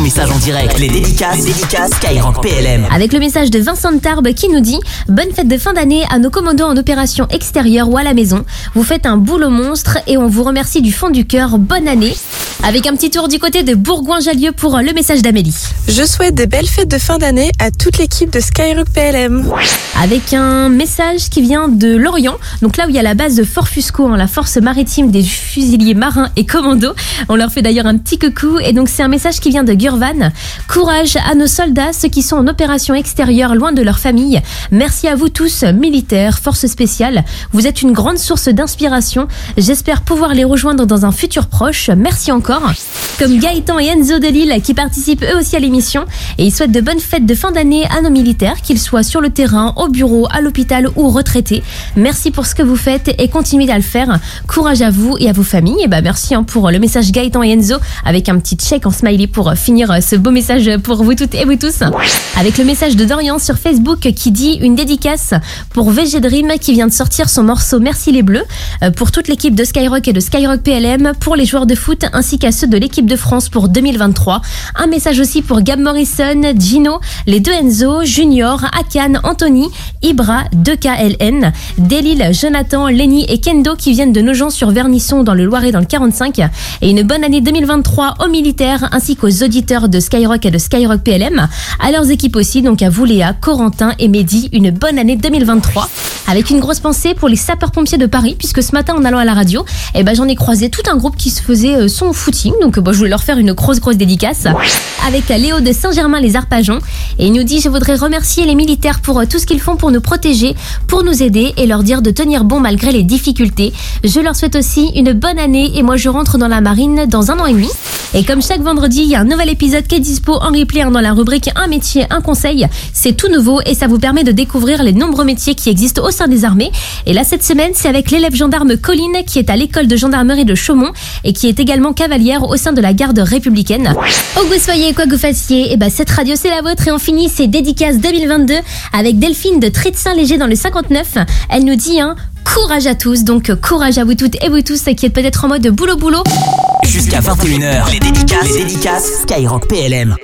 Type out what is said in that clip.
ton message en direct. Les dédicaces, les dédicaces Skyrock PLM. Avec le message de Vincent Tarbes qui nous dit Bonne fête de fin d'année à nos commandos en opération extérieure ou à la maison. Vous faites un boulot monstre et on vous remercie du fond du cœur. Bonne année. Avec un petit tour du côté de Bourgoin-Jallieu pour le message d'Amélie. Je souhaite des belles fêtes de fin d'année à toute l'équipe de Skyrock PLM. Avec un message qui vient de Lorient, donc là où il y a la base de Fort Fusco, hein, la force maritime des fusiliers marins et commandos. On leur fait d'ailleurs un petit coucou. Et donc c'est un message qui vient de Gurvan. Courage à nos soldats, ceux qui sont en opération extérieure loin de leur famille. Merci à vous tous, militaires, forces spéciales. Vous êtes une grande source d'inspiration. J'espère pouvoir les rejoindre dans un futur proche. Merci encore. Comme Gaëtan et Enzo de Lille qui participent eux aussi à l'émission et ils souhaitent de bonnes fêtes de fin d'année à nos militaires, qu'ils soient sur le terrain, au bureau, à l'hôpital ou retraités. Merci pour ce que vous faites et continuez à le faire. Courage à vous et à vos familles. Et bah merci hein, pour le message Gaëtan et Enzo avec un petit check en smiley pour finir ce beau message pour vous toutes et vous tous. Avec le message de Dorian sur Facebook qui dit une dédicace pour VG Dream qui vient de sortir son morceau Merci les Bleus euh, pour toute l'équipe de Skyrock et de Skyrock PLM, pour les joueurs de foot ainsi qu'à ceux de l'équipe de France pour 2023. Un message aussi pour Gab Morrison, Gino, les deux Enzo, Junior, Akan, Anthony, Ibra, 2KLN, Delil, Jonathan, Lenny et Kendo qui viennent de Nogent sur Vernisson dans le Loiret dans le 45. Et une bonne année 2023 aux militaires ainsi qu'aux auditeurs de Skyrock et de Skyrock PLM, à leurs équipes aussi, donc à vous Léa, Corentin et Mehdi, une bonne année 2023 avec une grosse pensée pour les sapeurs-pompiers de Paris, puisque ce matin en allant à la radio, eh ben, j'en ai croisé tout un groupe qui se faisait euh, son footing, donc bah, je voulais leur faire une grosse grosse dédicace avec Léo de Saint-Germain-les-Arpajons. Et il nous dit, je voudrais remercier les militaires pour euh, tout ce qu'ils font pour nous protéger, pour nous aider et leur dire de tenir bon malgré les difficultés. Je leur souhaite aussi une bonne année et moi je rentre dans la marine dans un an et demi. Et comme chaque vendredi, il y a un nouvel épisode qui est dispo en replay dans la rubrique Un métier, un conseil. C'est tout nouveau et ça vous permet de découvrir les nombreux métiers qui existent au sein des armées. Et là, cette semaine, c'est avec l'élève gendarme Colline qui est à l'école de gendarmerie de Chaumont et qui est également cavalière au sein de la garde républicaine. Où que vous soyez, quoi que vous fassiez, et bah, cette radio c'est la vôtre et on finit ces dédicaces 2022 avec Delphine de Trait de Saint-Léger dans le 59. Elle nous dit, hein, courage à tous, donc courage à vous toutes et vous tous qui êtes peut-être en mode boulot boulot. Jusqu'à 21h, les dédicaces, les dédicaces. Skyrock PLM.